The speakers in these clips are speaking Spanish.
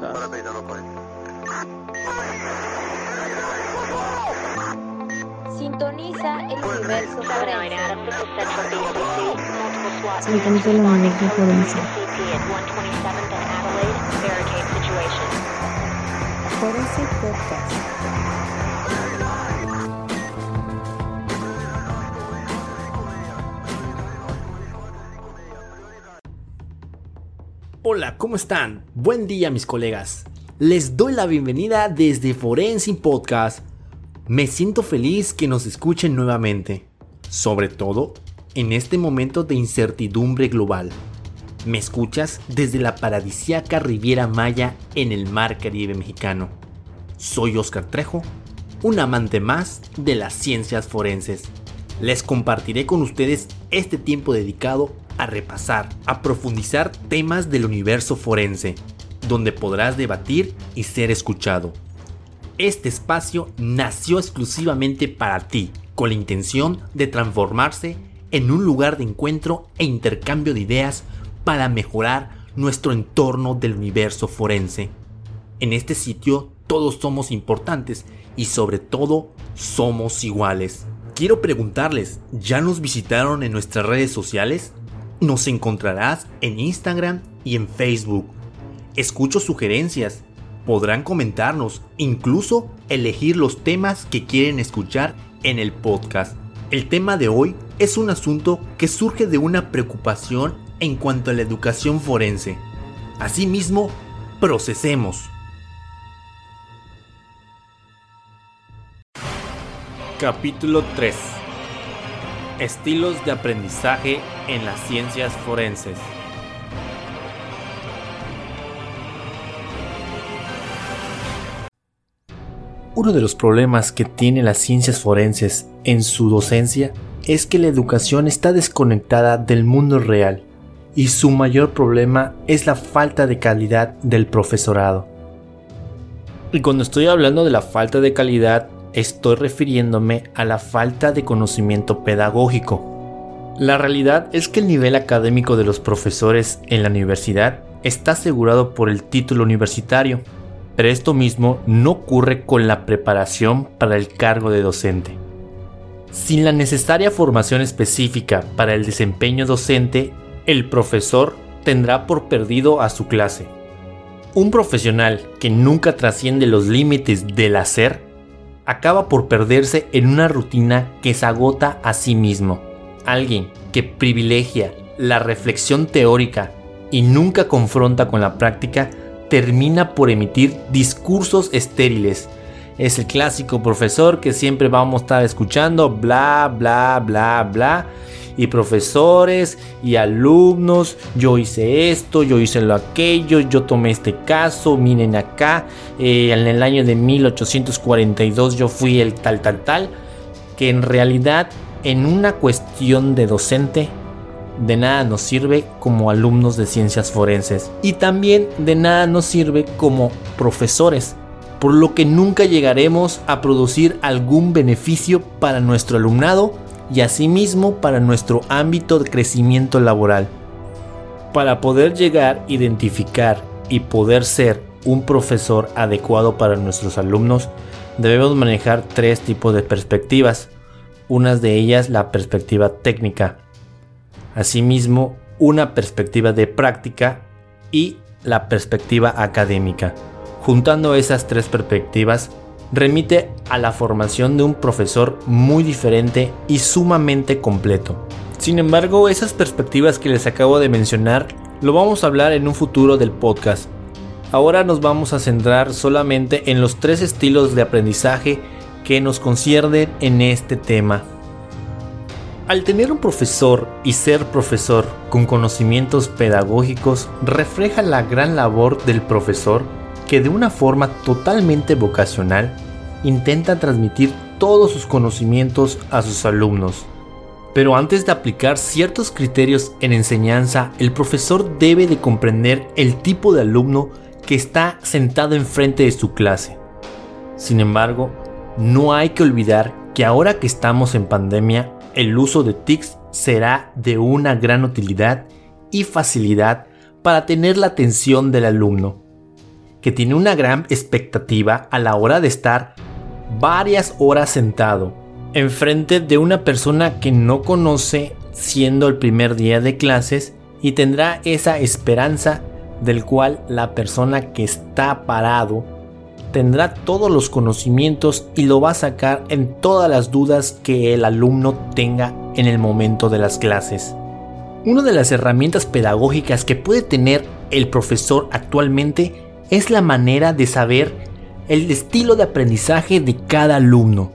podcast. Sintoniza el universo forense. Sintoniza el universo forense. Forense Podcast. Hola, ¿cómo están? Buen día mis colegas. Les doy la bienvenida desde Forensic Podcast. Me siento feliz que nos escuchen nuevamente, sobre todo en este momento de incertidumbre global. Me escuchas desde la paradisiaca Riviera Maya en el mar Caribe mexicano. Soy Oscar Trejo, un amante más de las ciencias forenses. Les compartiré con ustedes este tiempo dedicado a repasar, a profundizar temas del universo forense, donde podrás debatir y ser escuchado. Este espacio nació exclusivamente para ti, con la intención de transformarse en un lugar de encuentro e intercambio de ideas para mejorar nuestro entorno del universo forense. En este sitio todos somos importantes y sobre todo somos iguales. Quiero preguntarles, ¿ya nos visitaron en nuestras redes sociales? Nos encontrarás en Instagram y en Facebook. Escucho sugerencias. Podrán comentarnos, incluso elegir los temas que quieren escuchar en el podcast. El tema de hoy es un asunto que surge de una preocupación en cuanto a la educación forense. Asimismo, procesemos. Capítulo 3 Estilos de aprendizaje en las ciencias forenses. Uno de los problemas que tiene las ciencias forenses en su docencia es que la educación está desconectada del mundo real y su mayor problema es la falta de calidad del profesorado. Y cuando estoy hablando de la falta de calidad estoy refiriéndome a la falta de conocimiento pedagógico. La realidad es que el nivel académico de los profesores en la universidad está asegurado por el título universitario, pero esto mismo no ocurre con la preparación para el cargo de docente. Sin la necesaria formación específica para el desempeño docente, el profesor tendrá por perdido a su clase. Un profesional que nunca trasciende los límites del hacer acaba por perderse en una rutina que se agota a sí mismo. Alguien que privilegia la reflexión teórica y nunca confronta con la práctica termina por emitir discursos estériles. Es el clásico profesor que siempre vamos a estar escuchando bla bla bla bla y profesores y alumnos, yo hice esto, yo hice lo aquello, yo tomé este caso, miren acá, eh, en el año de 1842 yo fui el tal tal tal, que en realidad en una cuestión de docente de nada nos sirve como alumnos de ciencias forenses y también de nada nos sirve como profesores, por lo que nunca llegaremos a producir algún beneficio para nuestro alumnado y asimismo para nuestro ámbito de crecimiento laboral. Para poder llegar, identificar y poder ser un profesor adecuado para nuestros alumnos, debemos manejar tres tipos de perspectivas. Unas de ellas la perspectiva técnica, asimismo una perspectiva de práctica y la perspectiva académica. Juntando esas tres perspectivas, remite a la formación de un profesor muy diferente y sumamente completo. Sin embargo, esas perspectivas que les acabo de mencionar lo vamos a hablar en un futuro del podcast. Ahora nos vamos a centrar solamente en los tres estilos de aprendizaje que nos conciernen en este tema. Al tener un profesor y ser profesor con conocimientos pedagógicos refleja la gran labor del profesor que de una forma totalmente vocacional intenta transmitir todos sus conocimientos a sus alumnos. Pero antes de aplicar ciertos criterios en enseñanza, el profesor debe de comprender el tipo de alumno que está sentado enfrente de su clase. Sin embargo, no hay que olvidar que ahora que estamos en pandemia, el uso de TICs será de una gran utilidad y facilidad para tener la atención del alumno que tiene una gran expectativa a la hora de estar varias horas sentado enfrente de una persona que no conoce siendo el primer día de clases y tendrá esa esperanza del cual la persona que está parado tendrá todos los conocimientos y lo va a sacar en todas las dudas que el alumno tenga en el momento de las clases. Una de las herramientas pedagógicas que puede tener el profesor actualmente es la manera de saber el estilo de aprendizaje de cada alumno,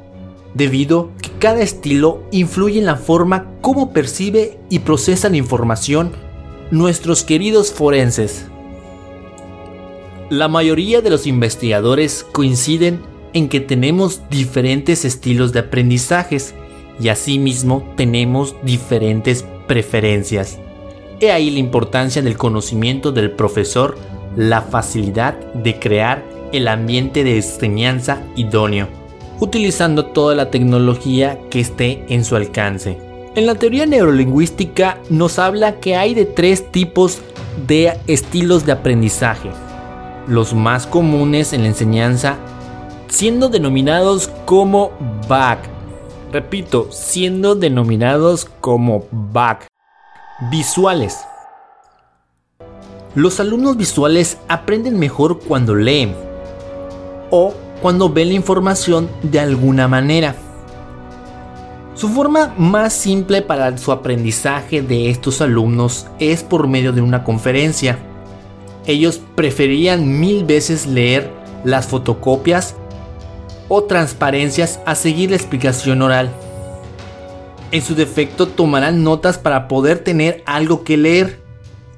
debido que cada estilo influye en la forma como percibe y procesa la información nuestros queridos forenses. La mayoría de los investigadores coinciden en que tenemos diferentes estilos de aprendizajes y asimismo tenemos diferentes preferencias. He ahí la importancia del conocimiento del profesor, la facilidad de crear el ambiente de enseñanza idóneo, utilizando toda la tecnología que esté en su alcance. En la teoría neurolingüística nos habla que hay de tres tipos de estilos de aprendizaje los más comunes en la enseñanza, siendo denominados como BAC. Repito, siendo denominados como BAC. Visuales. Los alumnos visuales aprenden mejor cuando leen o cuando ven la información de alguna manera. Su forma más simple para su aprendizaje de estos alumnos es por medio de una conferencia ellos preferían mil veces leer las fotocopias o transparencias a seguir la explicación oral. En su defecto tomarán notas para poder tener algo que leer.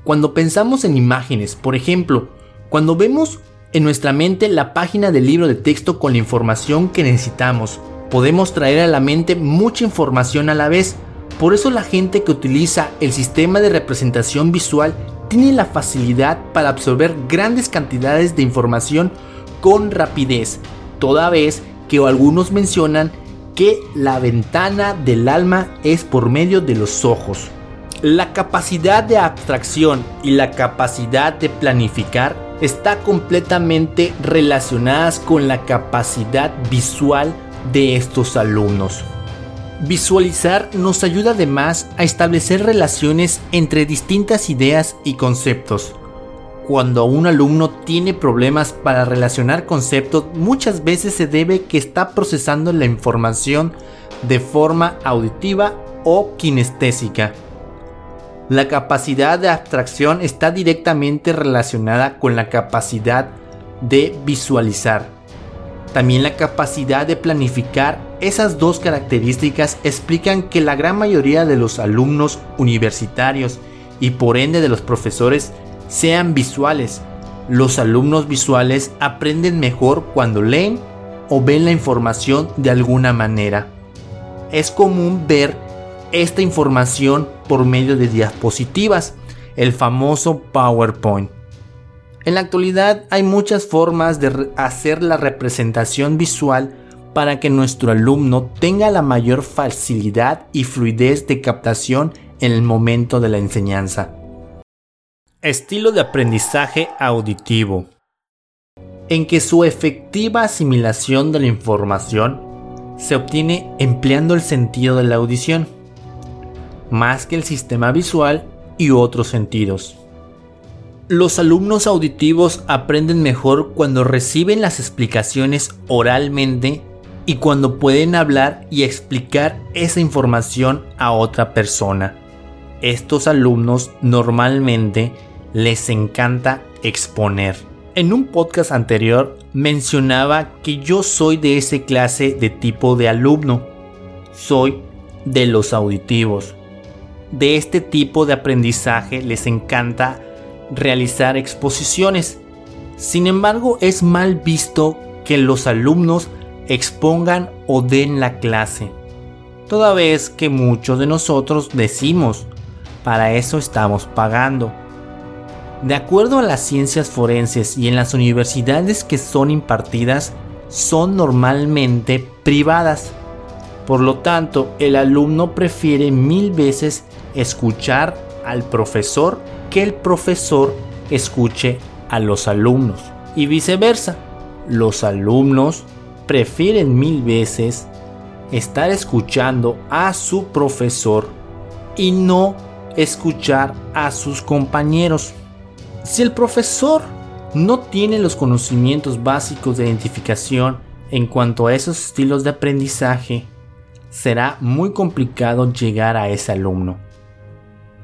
Cuando pensamos en imágenes, por ejemplo, cuando vemos en nuestra mente la página del libro de texto con la información que necesitamos, podemos traer a la mente mucha información a la vez. Por eso la gente que utiliza el sistema de representación visual tiene la facilidad para absorber grandes cantidades de información con rapidez, toda vez que algunos mencionan que la ventana del alma es por medio de los ojos. La capacidad de abstracción y la capacidad de planificar está completamente relacionadas con la capacidad visual de estos alumnos. Visualizar nos ayuda además a establecer relaciones entre distintas ideas y conceptos. Cuando un alumno tiene problemas para relacionar conceptos, muchas veces se debe que está procesando la información de forma auditiva o kinestésica. La capacidad de abstracción está directamente relacionada con la capacidad de visualizar. También la capacidad de planificar esas dos características explican que la gran mayoría de los alumnos universitarios y por ende de los profesores sean visuales. Los alumnos visuales aprenden mejor cuando leen o ven la información de alguna manera. Es común ver esta información por medio de diapositivas, el famoso PowerPoint. En la actualidad hay muchas formas de hacer la representación visual para que nuestro alumno tenga la mayor facilidad y fluidez de captación en el momento de la enseñanza. Estilo de aprendizaje auditivo. En que su efectiva asimilación de la información se obtiene empleando el sentido de la audición, más que el sistema visual y otros sentidos. Los alumnos auditivos aprenden mejor cuando reciben las explicaciones oralmente y cuando pueden hablar y explicar esa información a otra persona. Estos alumnos normalmente les encanta exponer. En un podcast anterior mencionaba que yo soy de ese clase de tipo de alumno. Soy de los auditivos. De este tipo de aprendizaje les encanta realizar exposiciones. Sin embargo, es mal visto que los alumnos expongan o den la clase. Toda vez que muchos de nosotros decimos, para eso estamos pagando. De acuerdo a las ciencias forenses y en las universidades que son impartidas, son normalmente privadas. Por lo tanto, el alumno prefiere mil veces escuchar al profesor que el profesor escuche a los alumnos. y viceversa. Los alumnos prefieren mil veces estar escuchando a su profesor y no escuchar a sus compañeros. Si el profesor no tiene los conocimientos básicos de identificación en cuanto a esos estilos de aprendizaje, será muy complicado llegar a ese alumno.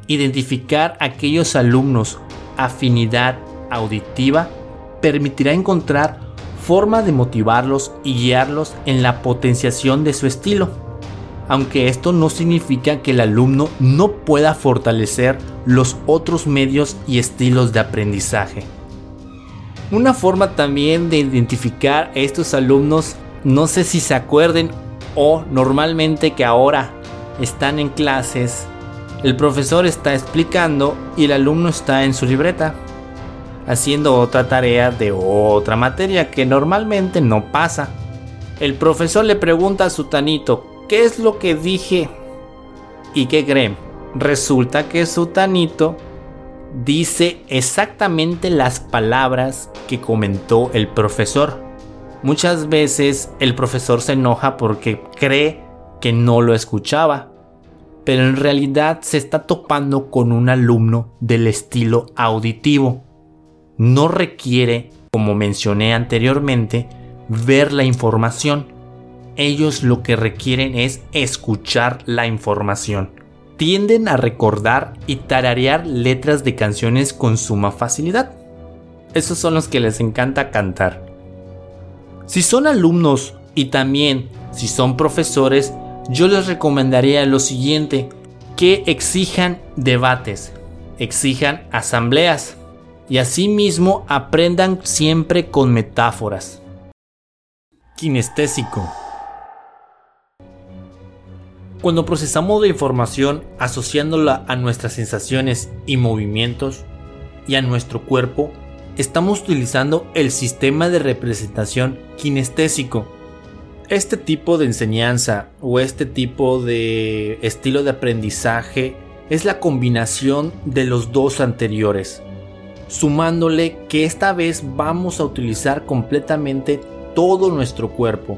Identificar aquellos alumnos afinidad auditiva permitirá encontrar forma de motivarlos y guiarlos en la potenciación de su estilo, aunque esto no significa que el alumno no pueda fortalecer los otros medios y estilos de aprendizaje. Una forma también de identificar a estos alumnos, no sé si se acuerden o normalmente que ahora están en clases, el profesor está explicando y el alumno está en su libreta haciendo otra tarea de otra materia que normalmente no pasa. El profesor le pregunta a su tanito, ¿qué es lo que dije? ¿Y qué creen? Resulta que su tanito dice exactamente las palabras que comentó el profesor. Muchas veces el profesor se enoja porque cree que no lo escuchaba, pero en realidad se está topando con un alumno del estilo auditivo no requiere, como mencioné anteriormente, ver la información. Ellos lo que requieren es escuchar la información. Tienden a recordar y tararear letras de canciones con suma facilidad. Esos son los que les encanta cantar. Si son alumnos y también si son profesores, yo les recomendaría lo siguiente, que exijan debates, exijan asambleas, y asimismo aprendan siempre con metáforas. Kinestésico. Cuando procesamos la información asociándola a nuestras sensaciones y movimientos y a nuestro cuerpo, estamos utilizando el sistema de representación kinestésico. Este tipo de enseñanza o este tipo de estilo de aprendizaje es la combinación de los dos anteriores sumándole que esta vez vamos a utilizar completamente todo nuestro cuerpo.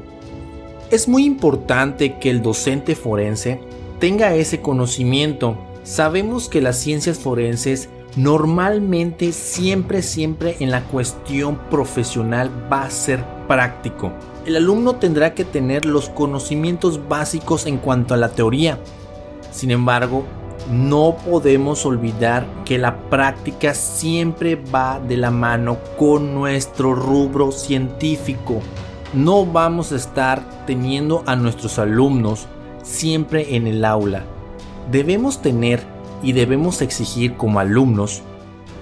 Es muy importante que el docente forense tenga ese conocimiento. Sabemos que las ciencias forenses normalmente siempre siempre en la cuestión profesional va a ser práctico. El alumno tendrá que tener los conocimientos básicos en cuanto a la teoría. Sin embargo, no podemos olvidar que la práctica siempre va de la mano con nuestro rubro científico. No vamos a estar teniendo a nuestros alumnos siempre en el aula. Debemos tener y debemos exigir como alumnos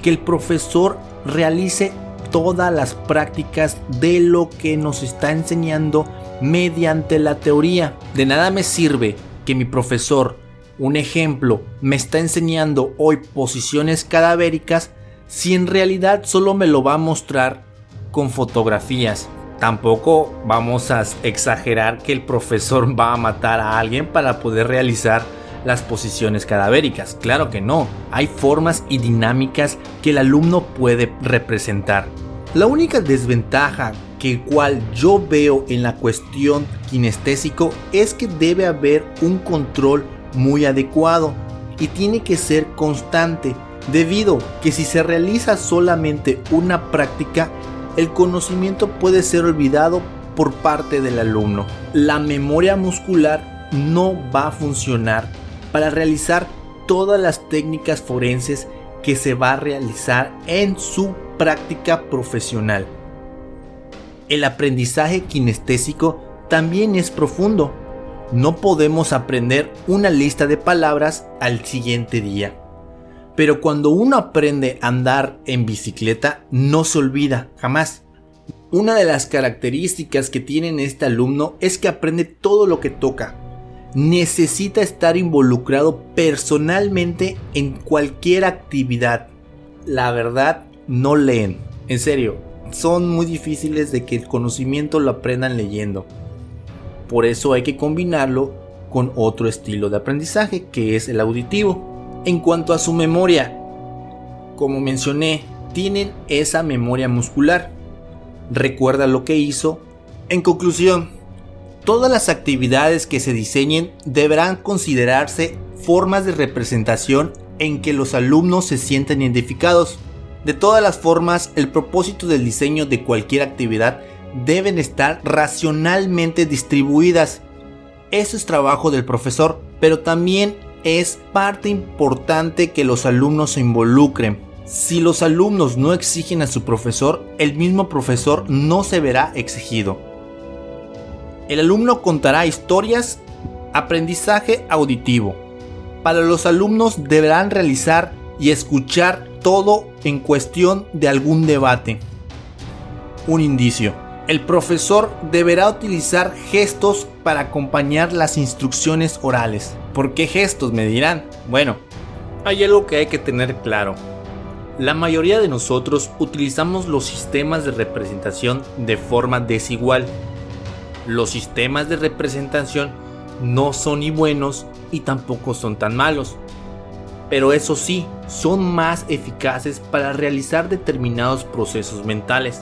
que el profesor realice todas las prácticas de lo que nos está enseñando mediante la teoría. De nada me sirve que mi profesor un ejemplo me está enseñando hoy posiciones cadavéricas si en realidad solo me lo va a mostrar con fotografías. Tampoco vamos a exagerar que el profesor va a matar a alguien para poder realizar las posiciones cadavéricas. Claro que no, hay formas y dinámicas que el alumno puede representar. La única desventaja que cual yo veo en la cuestión kinestésico es que debe haber un control muy adecuado y tiene que ser constante, debido que si se realiza solamente una práctica, el conocimiento puede ser olvidado por parte del alumno. La memoria muscular no va a funcionar para realizar todas las técnicas forenses que se va a realizar en su práctica profesional. El aprendizaje kinestésico también es profundo no podemos aprender una lista de palabras al siguiente día. Pero cuando uno aprende a andar en bicicleta, no se olvida, jamás. Una de las características que tiene este alumno es que aprende todo lo que toca. Necesita estar involucrado personalmente en cualquier actividad. La verdad, no leen. En serio, son muy difíciles de que el conocimiento lo aprendan leyendo. Por eso hay que combinarlo con otro estilo de aprendizaje que es el auditivo. En cuanto a su memoria, como mencioné, tienen esa memoria muscular. recuerda lo que hizo. En conclusión, todas las actividades que se diseñen deberán considerarse formas de representación en que los alumnos se sienten identificados. De todas las formas, el propósito del diseño de cualquier actividad deben estar racionalmente distribuidas. Eso es trabajo del profesor, pero también es parte importante que los alumnos se involucren. Si los alumnos no exigen a su profesor, el mismo profesor no se verá exigido. El alumno contará historias, aprendizaje auditivo. Para los alumnos deberán realizar y escuchar todo en cuestión de algún debate. Un indicio. El profesor deberá utilizar gestos para acompañar las instrucciones orales. ¿Por qué gestos? Me dirán. Bueno, hay algo que hay que tener claro. La mayoría de nosotros utilizamos los sistemas de representación de forma desigual. Los sistemas de representación no son ni buenos y tampoco son tan malos. Pero eso sí, son más eficaces para realizar determinados procesos mentales.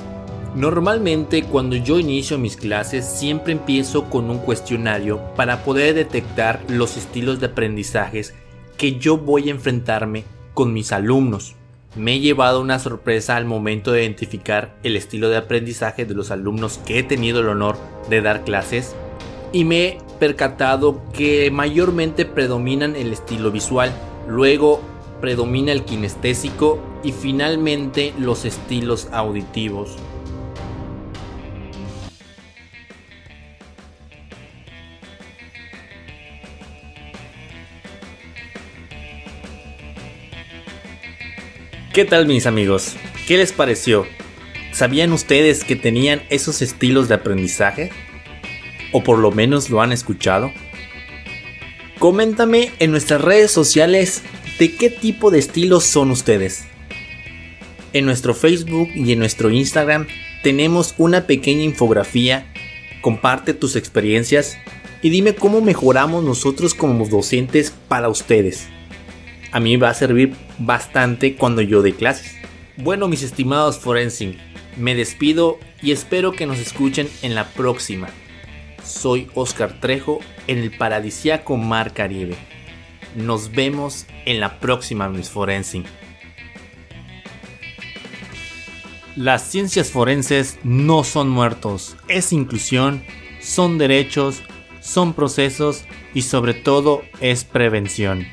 Normalmente cuando yo inicio mis clases siempre empiezo con un cuestionario para poder detectar los estilos de aprendizajes que yo voy a enfrentarme con mis alumnos. Me he llevado una sorpresa al momento de identificar el estilo de aprendizaje de los alumnos que he tenido el honor de dar clases y me he percatado que mayormente predominan el estilo visual, luego predomina el kinestésico y finalmente los estilos auditivos. ¿Qué tal mis amigos? ¿Qué les pareció? ¿Sabían ustedes que tenían esos estilos de aprendizaje? ¿O por lo menos lo han escuchado? Coméntame en nuestras redes sociales de qué tipo de estilos son ustedes. En nuestro Facebook y en nuestro Instagram tenemos una pequeña infografía. Comparte tus experiencias y dime cómo mejoramos nosotros como docentes para ustedes a mí va a servir bastante cuando yo dé clases. Bueno, mis estimados Forensic, me despido y espero que nos escuchen en la próxima. Soy Oscar Trejo en el paradisiaco Mar Caribe. Nos vemos en la próxima, mis Forensic. Las ciencias forenses no son muertos, es inclusión, son derechos, son procesos y sobre todo es prevención.